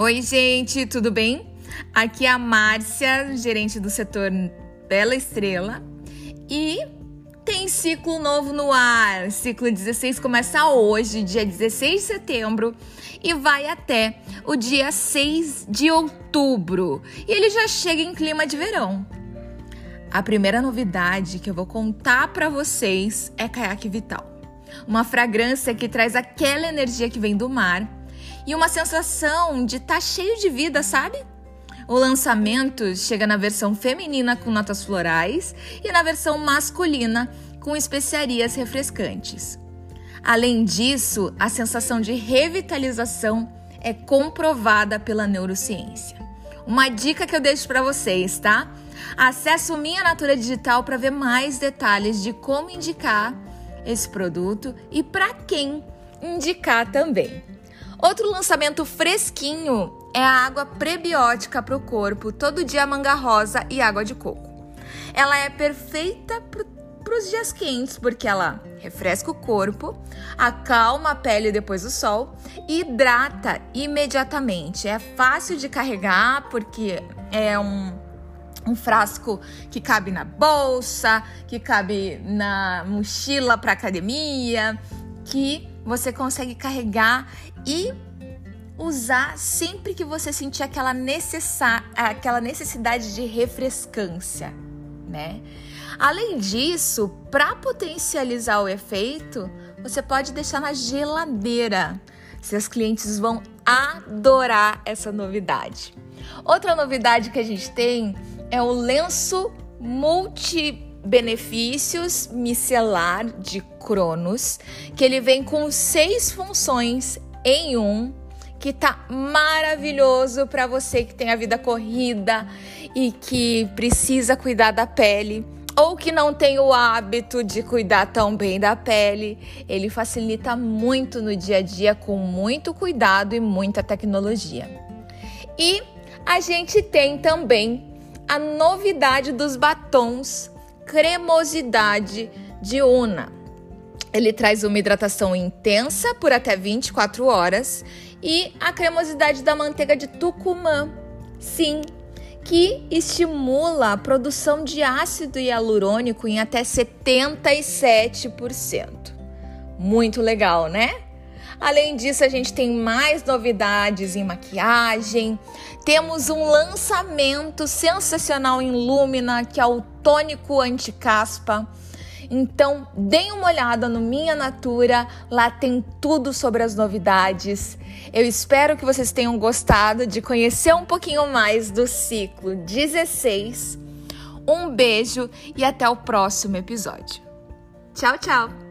Oi, gente, tudo bem? Aqui é a Márcia, gerente do setor Bela Estrela. E tem ciclo novo no ar. Ciclo 16 começa hoje, dia 16 de setembro, e vai até o dia 6 de outubro. E ele já chega em clima de verão. A primeira novidade que eu vou contar para vocês é Caiaque Vital. Uma fragrância que traz aquela energia que vem do mar e uma sensação de estar tá cheio de vida, sabe? O lançamento chega na versão feminina com notas florais e na versão masculina com especiarias refrescantes. Além disso, a sensação de revitalização é comprovada pela neurociência. Uma dica que eu deixo para vocês, tá? Acesse o Minha Natura Digital para ver mais detalhes de como indicar esse produto e para quem indicar também. Outro lançamento fresquinho é a água prebiótica para o corpo, todo dia manga rosa e água de coco. Ela é perfeita para os dias quentes porque ela refresca o corpo, acalma a pele depois do sol e hidrata imediatamente. É fácil de carregar porque é um um frasco que cabe na bolsa, que cabe na mochila para academia, que você consegue carregar e usar sempre que você sentir aquela, necessa aquela necessidade de refrescância, né? Além disso, para potencializar o efeito, você pode deixar na geladeira. Seus clientes vão adorar essa novidade. Outra novidade que a gente tem é o lenço multi benefícios micelar de Cronos, que ele vem com seis funções em um, que tá maravilhoso para você que tem a vida corrida e que precisa cuidar da pele ou que não tem o hábito de cuidar tão bem da pele. Ele facilita muito no dia a dia com muito cuidado e muita tecnologia. E a gente tem também a novidade dos batons cremosidade diurna. Ele traz uma hidratação intensa por até 24 horas e a cremosidade da manteiga de Tucumã. Sim, que estimula a produção de ácido hialurônico em até 77%. Muito legal, né? Além disso, a gente tem mais novidades em maquiagem. Temos um lançamento sensacional em Lumina, que é o tônico anti-caspa. Então, deem uma olhada no Minha Natura, lá tem tudo sobre as novidades. Eu espero que vocês tenham gostado de conhecer um pouquinho mais do ciclo 16. Um beijo e até o próximo episódio. Tchau, tchau!